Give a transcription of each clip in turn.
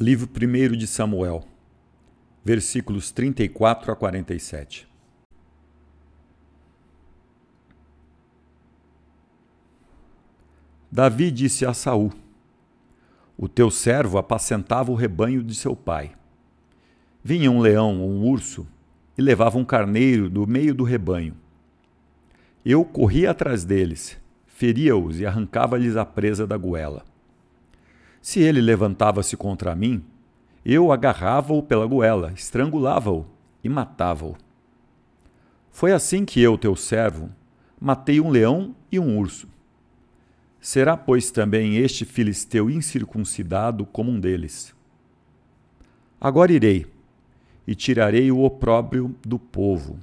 Livro 1 de Samuel, versículos 34 a 47. Davi disse a Saul: O teu servo apacentava o rebanho de seu pai. Vinha um leão ou um urso e levava um carneiro do meio do rebanho. Eu corria atrás deles, feria-os e arrancava-lhes a presa da goela. Se ele levantava-se contra mim, eu agarrava-o pela goela, estrangulava-o e matava-o. Foi assim que eu, teu servo, matei um leão e um urso. Será, pois, também este filisteu incircuncidado como um deles. Agora irei e tirarei o opróbrio do povo.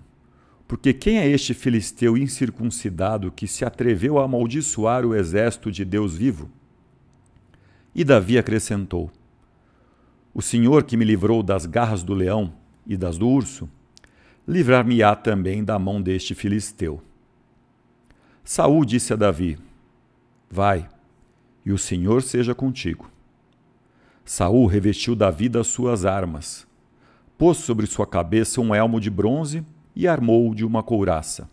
Porque quem é este filisteu incircuncidado que se atreveu a amaldiçoar o exército de Deus vivo? E Davi acrescentou: O Senhor que me livrou das garras do leão e das do urso, livrar-me-á também da mão deste filisteu. Saul disse a Davi: Vai, e o Senhor seja contigo. Saul revestiu Davi das suas armas, pôs sobre sua cabeça um elmo de bronze e armou-o de uma couraça.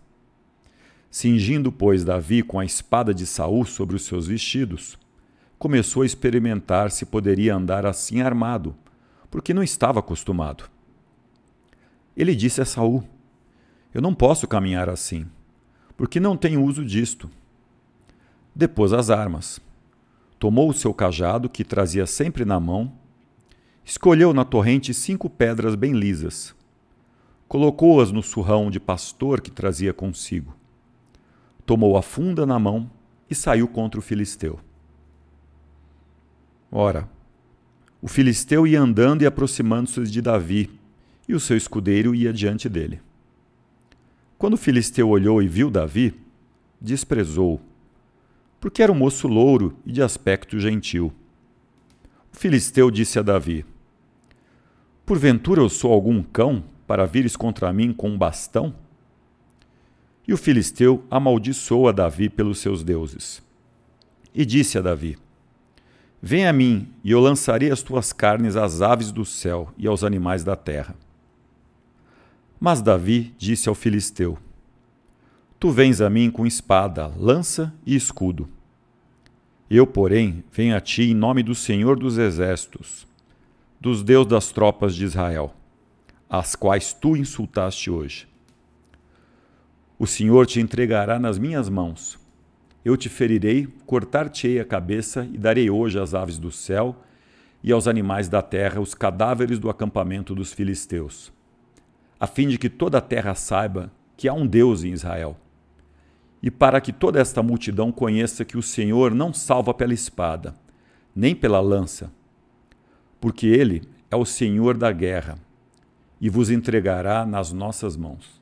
Cingindo, pois, Davi com a espada de Saul sobre os seus vestidos, começou a experimentar se poderia andar assim armado, porque não estava acostumado. Ele disse a Saul: Eu não posso caminhar assim, porque não tenho uso disto. Depôs as armas. Tomou o seu cajado, que trazia sempre na mão, escolheu na torrente cinco pedras bem lisas. Colocou-as no surrão de pastor que trazia consigo. Tomou a funda na mão e saiu contra o filisteu. Ora, o filisteu ia andando e aproximando-se de Davi, e o seu escudeiro ia diante dele. Quando o filisteu olhou e viu Davi, desprezou, porque era um moço louro e de aspecto gentil. O filisteu disse a Davi: Porventura eu sou algum cão para vires contra mim com um bastão? E o filisteu amaldiçoou a Davi pelos seus deuses. E disse a Davi: Vem a mim, e eu lançarei as tuas carnes às aves do céu e aos animais da terra. Mas Davi disse ao filisteu: Tu vens a mim com espada, lança e escudo. Eu, porém, venho a ti em nome do Senhor dos Exércitos, dos Deus das tropas de Israel, as quais tu insultaste hoje. O Senhor te entregará nas minhas mãos eu te ferirei, cortar-te-ei a cabeça e darei hoje às aves do céu e aos animais da terra os cadáveres do acampamento dos filisteus, a fim de que toda a terra saiba que há um Deus em Israel. E para que toda esta multidão conheça que o Senhor não salva pela espada, nem pela lança, porque ele é o Senhor da guerra e vos entregará nas nossas mãos.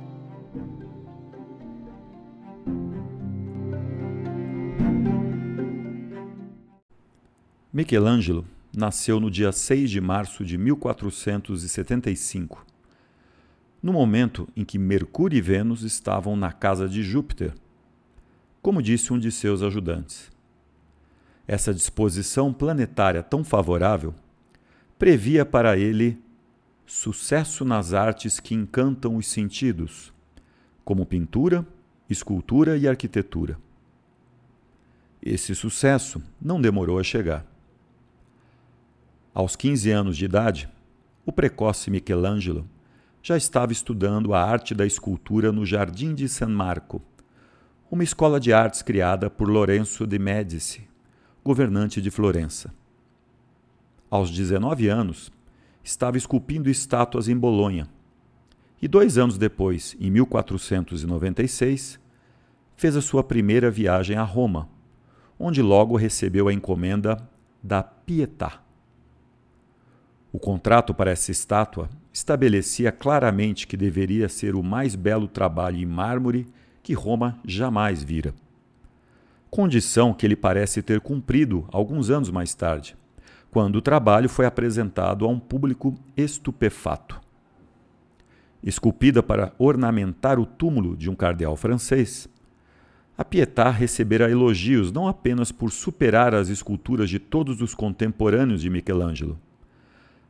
Michelangelo nasceu no dia 6 de março de 1475, no momento em que Mercúrio e Vênus estavam na casa de Júpiter, como disse um de seus ajudantes. Essa disposição planetária tão favorável previa para ele sucesso nas artes que encantam os sentidos, como pintura, escultura e arquitetura. Esse sucesso não demorou a chegar. Aos 15 anos de idade, o precoce Michelangelo já estava estudando a arte da escultura no Jardim de San Marco, uma escola de artes criada por Lorenzo de Medici, governante de Florença. Aos 19 anos, estava esculpindo estátuas em Bolonha. E dois anos depois, em 1496, fez a sua primeira viagem a Roma, onde logo recebeu a encomenda da Pietà. O contrato para essa estátua estabelecia claramente que deveria ser o mais belo trabalho em mármore que Roma jamais vira. Condição que ele parece ter cumprido alguns anos mais tarde, quando o trabalho foi apresentado a um público estupefato. Esculpida para ornamentar o túmulo de um cardeal francês, a Pietà recebera elogios não apenas por superar as esculturas de todos os contemporâneos de Michelangelo,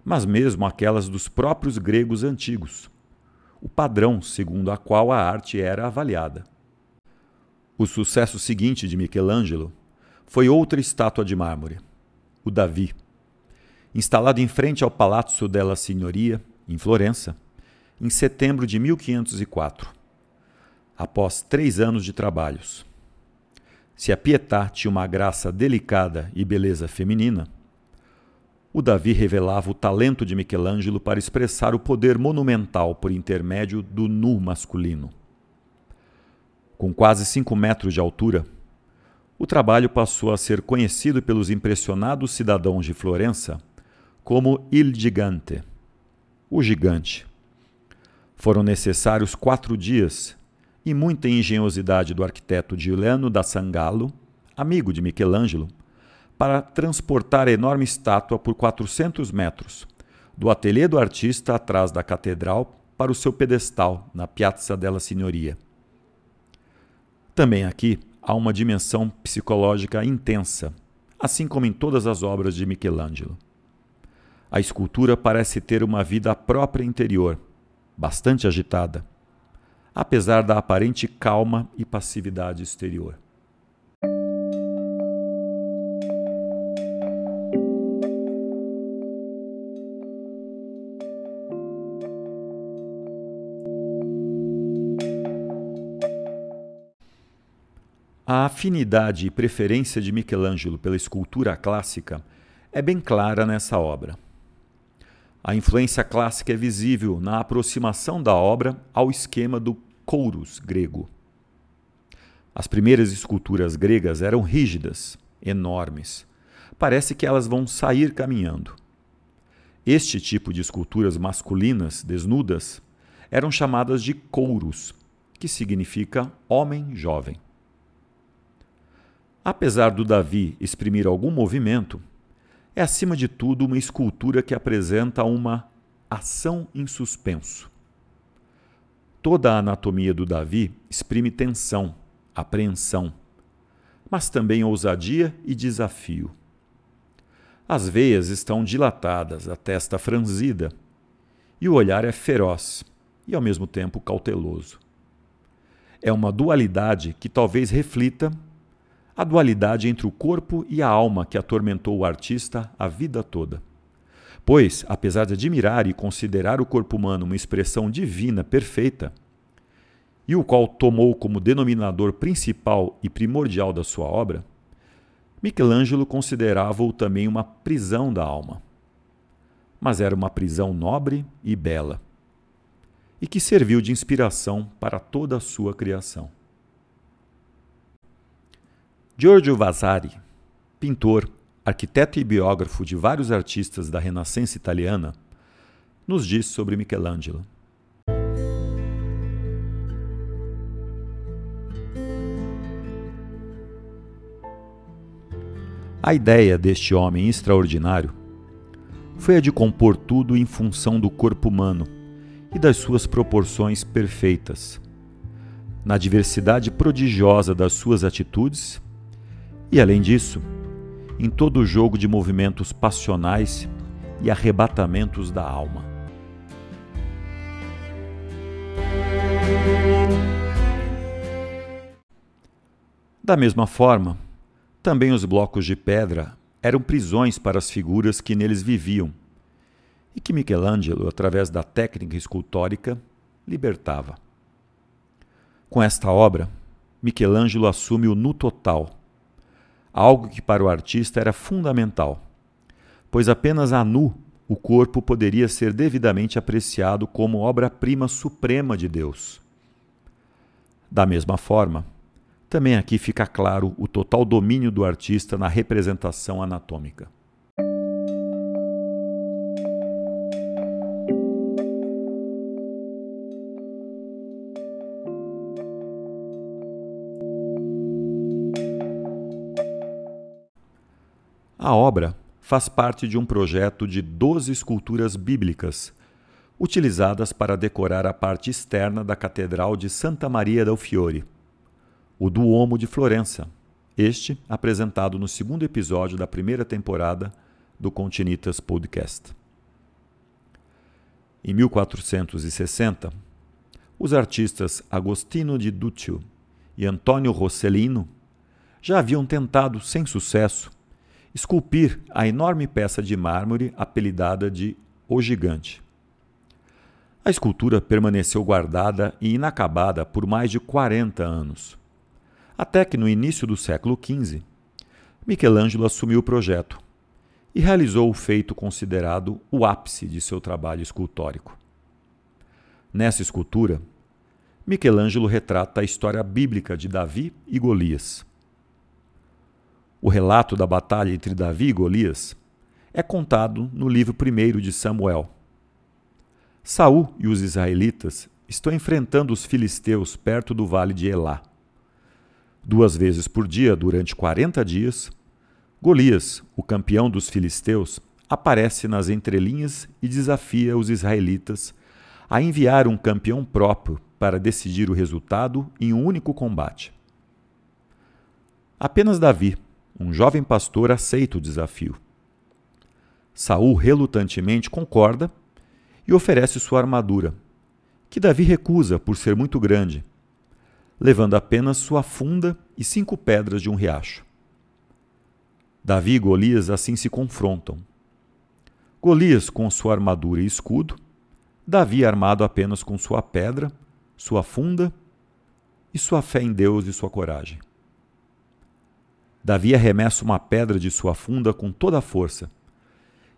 mas mesmo aquelas dos próprios gregos antigos, o padrão segundo a qual a arte era avaliada. O sucesso seguinte de Michelangelo foi outra estátua de mármore, o Davi. Instalado em frente ao Palazzo della Signoria, em Florença, em setembro de 1504, após três anos de trabalhos. Se a Pietà tinha uma graça delicada e beleza feminina, o Davi revelava o talento de Michelangelo para expressar o poder monumental por intermédio do nu masculino. Com quase cinco metros de altura, o trabalho passou a ser conhecido pelos impressionados cidadãos de Florença como Il Gigante, o gigante. Foram necessários quatro dias e muita engenhosidade do arquiteto Giuliano da Sangallo, amigo de Michelangelo, para transportar a enorme estátua por 400 metros, do ateliê do artista atrás da catedral para o seu pedestal na Piazza della Signoria. Também aqui há uma dimensão psicológica intensa, assim como em todas as obras de Michelangelo. A escultura parece ter uma vida própria interior, bastante agitada, apesar da aparente calma e passividade exterior. A afinidade e preferência de Michelangelo pela escultura clássica é bem clara nessa obra. A influência clássica é visível na aproximação da obra ao esquema do kouros grego. As primeiras esculturas gregas eram rígidas, enormes. Parece que elas vão sair caminhando. Este tipo de esculturas masculinas, desnudas, eram chamadas de kouros, que significa homem jovem. Apesar do Davi exprimir algum movimento, é acima de tudo uma escultura que apresenta uma ação em suspenso. Toda a anatomia do Davi exprime tensão, apreensão, mas também ousadia e desafio. As veias estão dilatadas, a testa franzida, e o olhar é feroz e ao mesmo tempo cauteloso. É uma dualidade que talvez reflita a dualidade entre o corpo e a alma que atormentou o artista a vida toda. Pois, apesar de admirar e considerar o corpo humano uma expressão divina perfeita, e o qual tomou como denominador principal e primordial da sua obra, Michelangelo considerava-o também uma prisão da alma. Mas era uma prisão nobre e bela, e que serviu de inspiração para toda a sua criação. Giorgio Vasari, pintor, arquiteto e biógrafo de vários artistas da Renascença italiana, nos diz sobre Michelangelo. A ideia deste homem extraordinário foi a de compor tudo em função do corpo humano e das suas proporções perfeitas, na diversidade prodigiosa das suas atitudes e além disso, em todo o jogo de movimentos passionais e arrebatamentos da alma. Da mesma forma, Também os blocos de pedra eram prisões para as figuras que neles viviam e que Michelangelo, através da técnica escultórica, libertava. Com esta obra, Michelangelo assume o nu total, algo que para o artista era fundamental, pois apenas a nu o corpo poderia ser devidamente apreciado como obra-prima suprema de Deus. Da mesma forma, também aqui fica claro o total domínio do artista na representação anatômica. A obra faz parte de um projeto de 12 esculturas bíblicas, utilizadas para decorar a parte externa da Catedral de Santa Maria del Fiore, o Duomo de Florença, este apresentado no segundo episódio da primeira temporada do Continitas Podcast. Em 1460, os artistas Agostino di Duccio e Antonio Rossellino já haviam tentado, sem sucesso, esculpir a enorme peça de mármore apelidada de O Gigante. A escultura permaneceu guardada e inacabada por mais de 40 anos, até que no início do século XV, Michelangelo assumiu o projeto e realizou o feito considerado o ápice de seu trabalho escultórico. Nessa escultura, Michelangelo retrata a história bíblica de Davi e Golias o relato da batalha entre Davi e Golias é contado no livro primeiro de Samuel. Saul e os israelitas estão enfrentando os filisteus perto do vale de Elá. Duas vezes por dia, durante 40 dias, Golias, o campeão dos filisteus, aparece nas entrelinhas e desafia os israelitas a enviar um campeão próprio para decidir o resultado em um único combate. Apenas Davi, um jovem pastor aceita o desafio. Saul relutantemente concorda e oferece sua armadura, que Davi recusa por ser muito grande, levando apenas sua funda e cinco pedras de um riacho. Davi e Golias assim se confrontam. Golias com sua armadura e escudo, Davi armado apenas com sua pedra, sua funda e sua fé em Deus e sua coragem. Davi arremessa uma pedra de sua funda com toda a força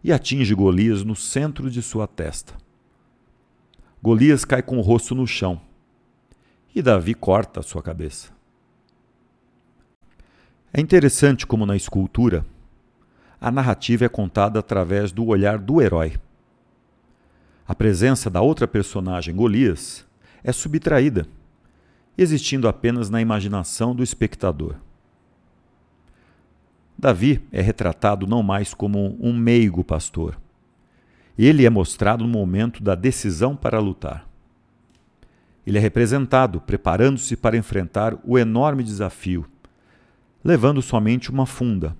e atinge Golias no centro de sua testa. Golias cai com o rosto no chão e Davi corta a sua cabeça. É interessante como na escultura a narrativa é contada através do olhar do herói. A presença da outra personagem, Golias, é subtraída, existindo apenas na imaginação do espectador. Davi é retratado não mais como um meigo pastor. Ele é mostrado no momento da decisão para lutar. Ele é representado preparando-se para enfrentar o enorme desafio, levando somente uma funda,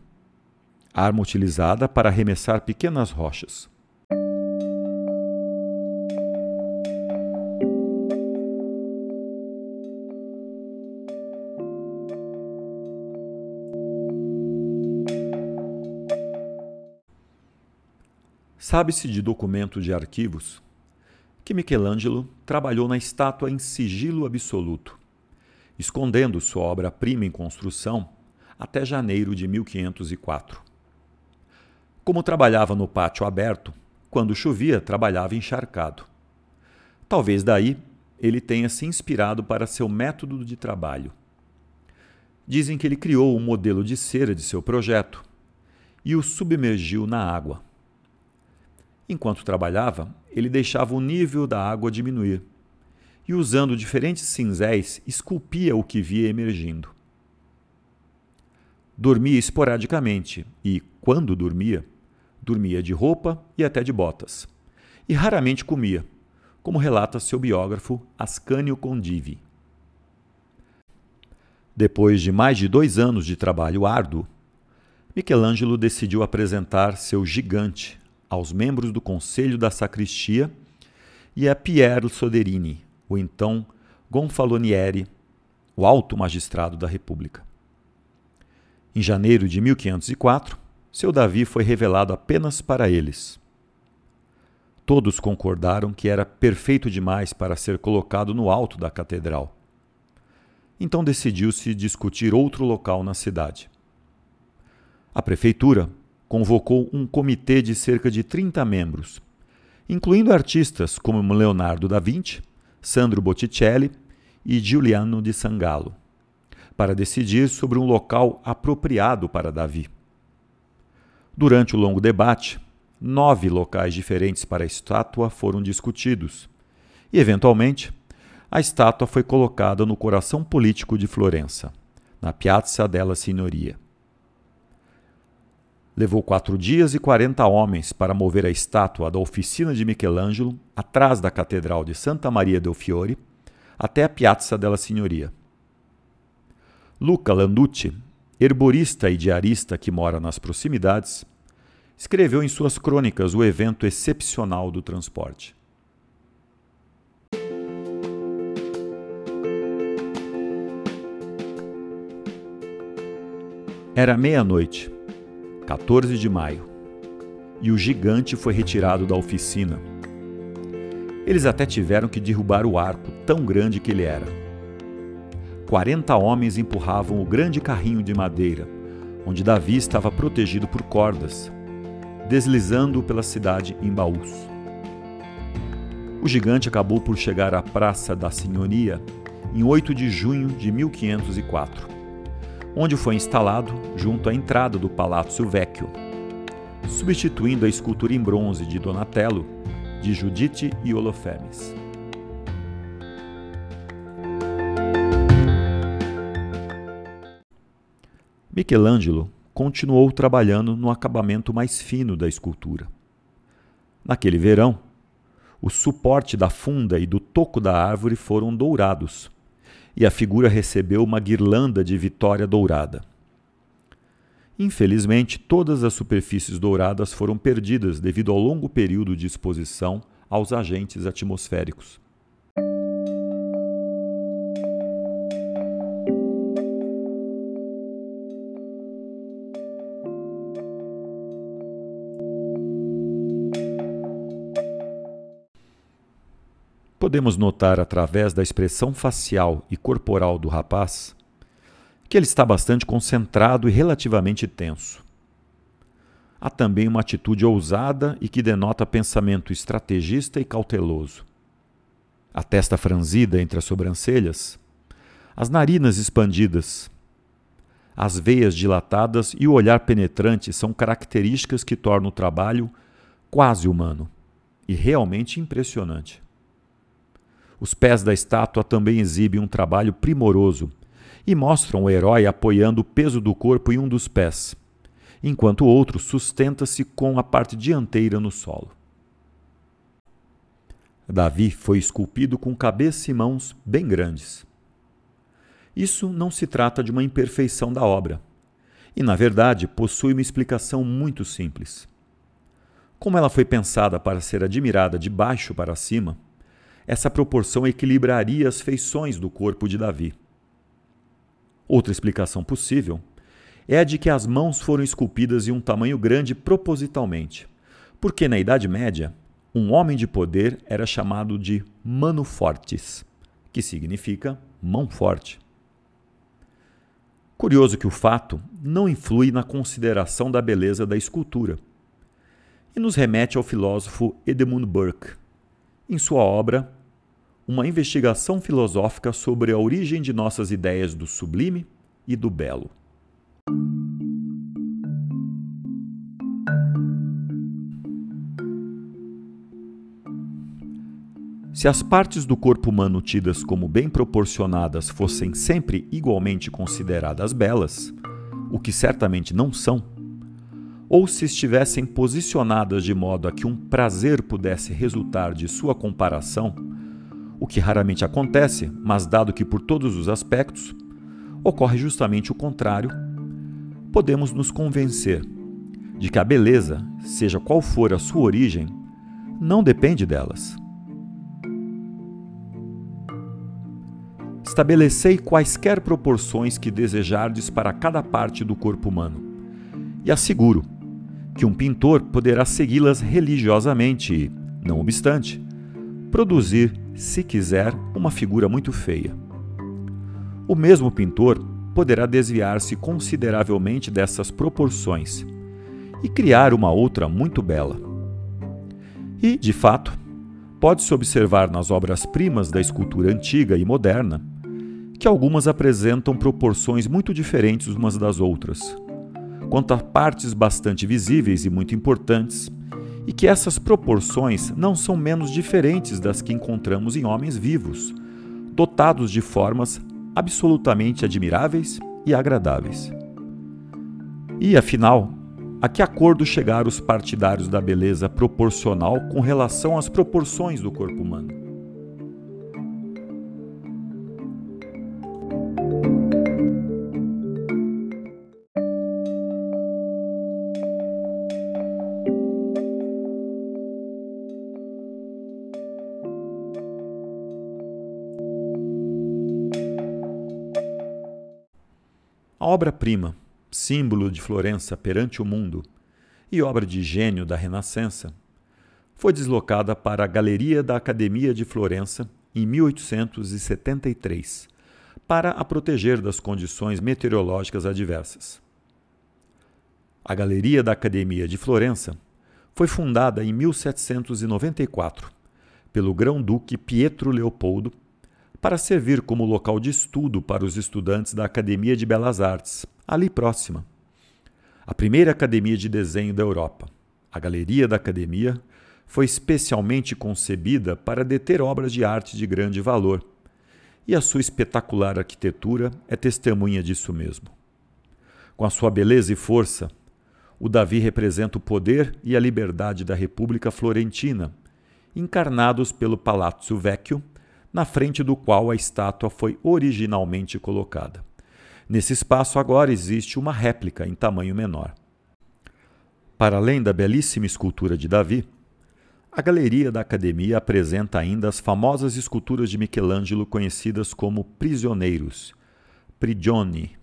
arma utilizada para arremessar pequenas rochas. Sabe-se de documento de arquivos que Michelangelo trabalhou na estátua em sigilo absoluto, escondendo sua obra-prima em construção até janeiro de 1504. Como trabalhava no pátio aberto, quando chovia, trabalhava encharcado. Talvez daí ele tenha se inspirado para seu método de trabalho. Dizem que ele criou um modelo de cera de seu projeto e o submergiu na água. Enquanto trabalhava, ele deixava o nível da água diminuir e, usando diferentes cinzéis, esculpia o que via emergindo. Dormia esporadicamente e, quando dormia, dormia de roupa e até de botas. E raramente comia, como relata seu biógrafo Ascânio Condivi. Depois de mais de dois anos de trabalho árduo, Michelangelo decidiu apresentar seu gigante aos membros do Conselho da Sacristia e a Piero Soderini, o então Gonfalonieri, o alto magistrado da República. Em janeiro de 1504, seu Davi foi revelado apenas para eles. Todos concordaram que era perfeito demais para ser colocado no alto da catedral. Então decidiu-se discutir outro local na cidade. A prefeitura convocou um comitê de cerca de 30 membros, incluindo artistas como Leonardo da Vinci, Sandro Botticelli e Giuliano de Sangallo, para decidir sobre um local apropriado para Davi. Durante o longo debate, nove locais diferentes para a estátua foram discutidos e, eventualmente, a estátua foi colocada no coração político de Florença, na Piazza della Signoria. Levou quatro dias e quarenta homens para mover a estátua da oficina de Michelangelo, atrás da Catedral de Santa Maria del Fiore, até a Piazza della Signoria. Luca Landucci, herborista e diarista que mora nas proximidades, escreveu em suas crônicas o evento excepcional do transporte. Era meia-noite 14 de maio, e o gigante foi retirado da oficina. Eles até tiveram que derrubar o arco, tão grande que ele era. Quarenta homens empurravam o grande carrinho de madeira, onde Davi estava protegido por cordas, deslizando pela cidade em baús. O gigante acabou por chegar à Praça da Senhoria em 8 de junho de 1504 onde foi instalado junto à entrada do Palazzo Vecchio, substituindo a escultura em bronze de Donatello de Judite e Olofemes. Michelangelo continuou trabalhando no acabamento mais fino da escultura. Naquele verão, o suporte da funda e do toco da árvore foram dourados, e a figura recebeu uma guirlanda de vitória dourada. Infelizmente, todas as superfícies douradas foram perdidas devido ao longo período de exposição aos agentes atmosféricos. Podemos notar através da expressão facial e corporal do rapaz que ele está bastante concentrado e relativamente tenso. Há também uma atitude ousada e que denota pensamento estrategista e cauteloso. A testa franzida entre as sobrancelhas, as narinas expandidas, as veias dilatadas e o olhar penetrante são características que tornam o trabalho quase humano e realmente impressionante. Os pés da estátua também exibem um trabalho primoroso e mostram o herói apoiando o peso do corpo em um dos pés, enquanto o outro sustenta-se com a parte dianteira no solo. Davi foi esculpido com cabeça e mãos bem grandes. Isso não se trata de uma imperfeição da obra, e, na verdade, possui uma explicação muito simples. Como ela foi pensada para ser admirada de baixo para cima, essa proporção equilibraria as feições do corpo de Davi. Outra explicação possível é a de que as mãos foram esculpidas em um tamanho grande propositalmente, porque na Idade Média, um homem de poder era chamado de mano fortis, que significa mão forte. Curioso que o fato não influi na consideração da beleza da escultura e nos remete ao filósofo Edmund Burke, em sua obra Uma investigação filosófica sobre a origem de nossas ideias do sublime e do belo. Se as partes do corpo humano tidas como bem proporcionadas fossem sempre igualmente consideradas belas, o que certamente não são, ou se estivessem posicionadas de modo a que um prazer pudesse resultar de sua comparação, o que raramente acontece, mas dado que por todos os aspectos ocorre justamente o contrário, podemos nos convencer de que a beleza, seja qual for a sua origem, não depende delas. Estabelecei quaisquer proporções que desejardes para cada parte do corpo humano. E asseguro que um pintor poderá segui-las religiosamente e, não obstante, produzir, se quiser, uma figura muito feia. O mesmo pintor poderá desviar-se consideravelmente dessas proporções e criar uma outra muito bela. E, de fato, pode-se observar nas obras-primas da escultura antiga e moderna que algumas apresentam proporções muito diferentes umas das outras, quanto a partes bastante visíveis e muito importantes, e que essas proporções não são menos diferentes das que encontramos em homens vivos, dotados de formas absolutamente admiráveis e agradáveis. E, afinal, a que acordo chegaram os partidários da beleza proporcional com relação às proporções do corpo humano? Obra-prima, símbolo de Florença perante o mundo e obra de gênio da Renascença, foi deslocada para a Galeria da Academia de Florença em 1873, para a proteger das condições meteorológicas adversas. A Galeria da Academia de Florença foi fundada em 1794 pelo Grão-Duque Pietro Leopoldo para servir como local de estudo para os estudantes da Academia de Belas Artes, ali próxima. A primeira academia de desenho da Europa, a Galeria da Academia, foi especialmente concebida para deter obras de arte de grande valor, e a sua espetacular arquitetura é testemunha disso mesmo. Com a sua beleza e força, o Davi representa o poder e a liberdade da República Florentina, encarnados pelo Palazzo Vecchio na frente do qual a estátua foi originalmente colocada. Nesse espaço agora existe uma réplica em tamanho menor. Para além da belíssima escultura de Davi, a galeria da academia apresenta ainda as famosas esculturas de Michelangelo conhecidas como prisioneiros, prigioni,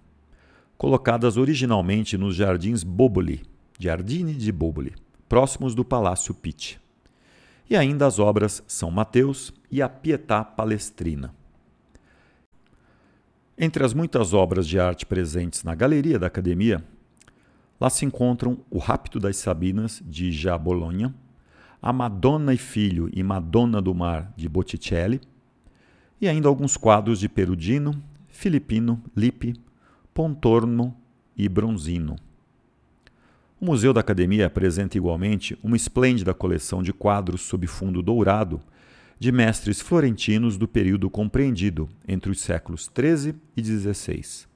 colocadas originalmente nos jardins Boboli, Giardini di Boboli, próximos do Palácio Pitti e ainda as obras São Mateus e a Pietà Palestrina. Entre as muitas obras de arte presentes na galeria da Academia, lá se encontram O Rapto das Sabinas, de Já Bologna, A Madonna e Filho e Madonna do Mar, de Botticelli, e ainda alguns quadros de Perugino, Filippino, Lippi, Pontormo e Bronzino. O Museu da Academia apresenta igualmente uma esplêndida coleção de quadros sob fundo dourado de mestres florentinos do período compreendido entre os séculos XIII e XVI.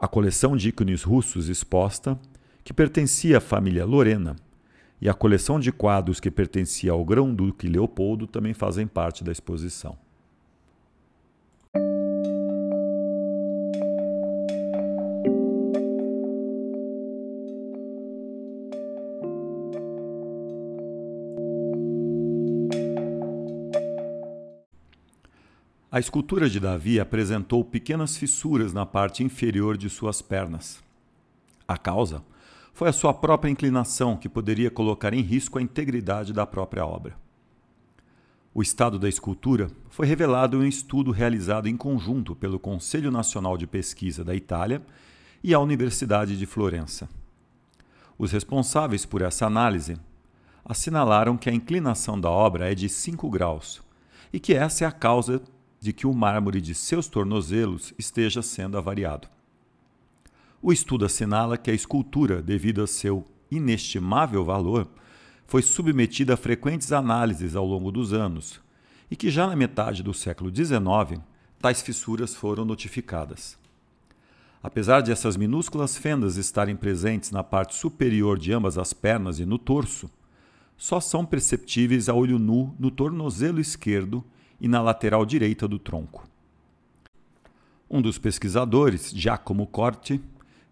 A coleção de ícones russos exposta, que pertencia à família Lorena, e a coleção de quadros que pertencia ao Grão-Duque Leopoldo também fazem parte da exposição. A escultura de Davi apresentou pequenas fissuras na parte inferior de suas pernas. A causa foi a sua própria inclinação, que poderia colocar em risco a integridade da própria obra. O estado da escultura foi revelado em um estudo realizado em conjunto pelo Conselho Nacional de Pesquisa da Itália e a Universidade de Florença. Os responsáveis por essa análise assinalaram que a inclinação da obra é de 5 graus e que essa é a causa de que o mármore de seus tornozelos esteja sendo avariado. O estudo assinala que a escultura, devido a seu inestimável valor, foi submetida a frequentes análises ao longo dos anos e que já na metade do século XIX tais fissuras foram notificadas. Apesar de essas minúsculas fendas estarem presentes na parte superior de ambas as pernas e no torso, só são perceptíveis a olho nu no tornozelo esquerdo e na lateral direita do tronco. Um dos pesquisadores, Giacomo Corti,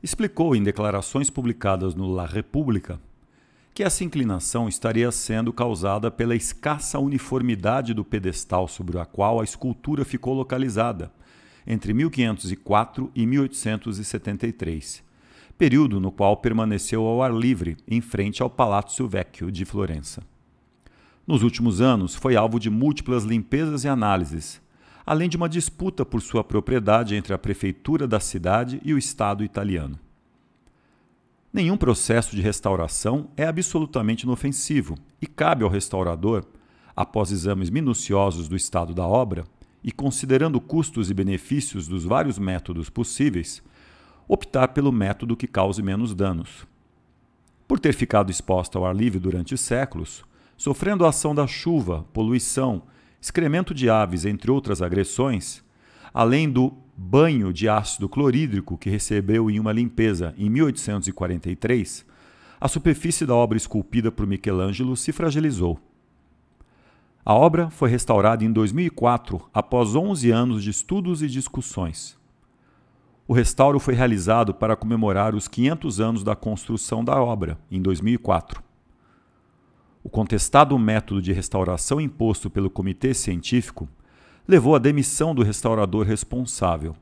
explicou em declarações publicadas no La Repubblica que essa inclinação estaria sendo causada pela escassa uniformidade do pedestal sobre o qual a escultura ficou localizada, entre 1504 e 1873, período no qual permaneceu ao ar livre, em frente ao Palazzo Vecchio de Florença. Nos últimos anos, foi alvo de múltiplas limpezas e análises, além de uma disputa por sua propriedade entre a prefeitura da cidade e o Estado italiano. Nenhum processo de restauração é absolutamente inofensivo e cabe ao restaurador, após exames minuciosos do estado da obra e considerando custos e benefícios dos vários métodos possíveis, optar pelo método que cause menos danos. Por ter ficado exposta ao ar livre durante séculos, sofrendo a ação da chuva, poluição, excremento de aves, entre outras agressões, além do banho de ácido clorídrico que recebeu em uma limpeza em 1843, a superfície da obra esculpida por Michelangelo se fragilizou. A obra foi restaurada em 2004 após 11 anos de estudos e discussões. O restauro foi realizado para comemorar os 500 anos da construção da obra, em 2004. O contestado método de restauração imposto pelo comitê científico levou à demissão do restaurador responsável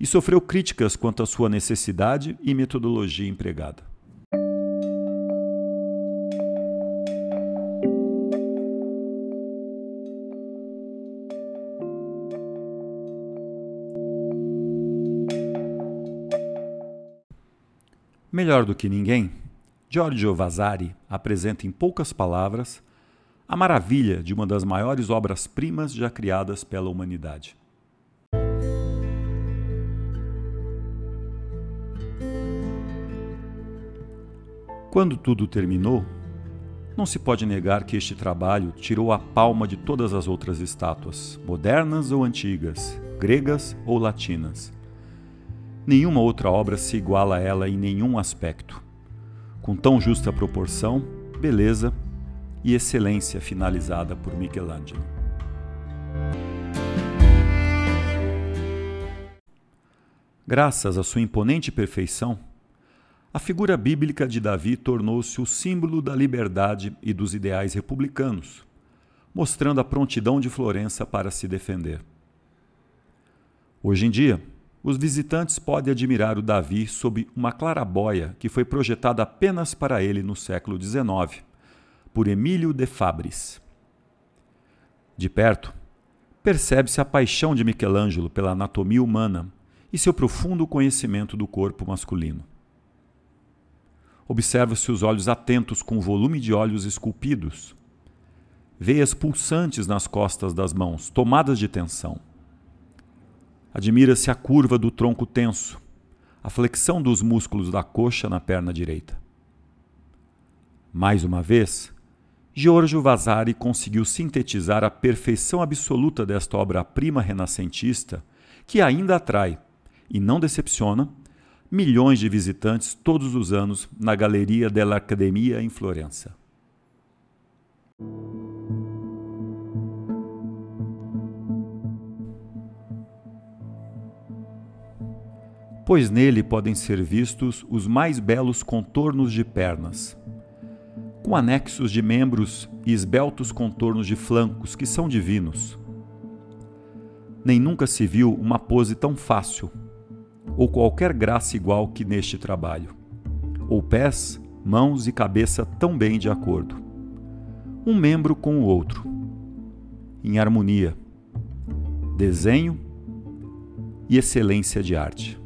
e sofreu críticas quanto à sua necessidade e metodologia empregada. Melhor do que ninguém, Giorgio Vasari apresenta em poucas palavras a maravilha de uma das maiores obras-primas já criadas pela humanidade. Quando tudo terminou, não se pode negar que este trabalho tirou a palma de todas as outras estátuas, modernas ou antigas, gregas ou latinas. Nenhuma outra obra se iguala a ela em nenhum aspecto. Com tão justa proporção, beleza e excelência finalizada por Michelangelo. Graças à sua imponente perfeição, a figura bíblica de Davi tornou-se o símbolo da liberdade e dos ideais republicanos, mostrando a prontidão de Florença para se defender. Hoje em dia, os visitantes podem admirar o Davi sob uma clarabóia que foi projetada apenas para ele no século XIX por Emílio de Fabris. De perto, percebe-se a paixão de Michelangelo pela anatomia humana e seu profundo conhecimento do corpo masculino. Observa-se os olhos atentos com volume de olhos esculpidos, veias pulsantes nas costas das mãos, tomadas de tensão. Admira-se a curva do tronco tenso, a flexão dos músculos da coxa na perna direita. Mais uma vez, Giorgio Vasari conseguiu sintetizar a perfeição absoluta desta obra-prima renascentista que ainda atrai, e não decepciona, milhões de visitantes todos os anos na Galeria dell'Accademia em Florença. Pois nele podem ser vistos os mais belos contornos de pernas, com anexos de membros e esbeltos contornos de flancos que são divinos. Nem nunca se viu uma pose tão fácil, ou qualquer graça igual que neste trabalho, ou pés, mãos e cabeça tão bem de acordo, um membro com o outro, em harmonia, desenho e excelência de arte.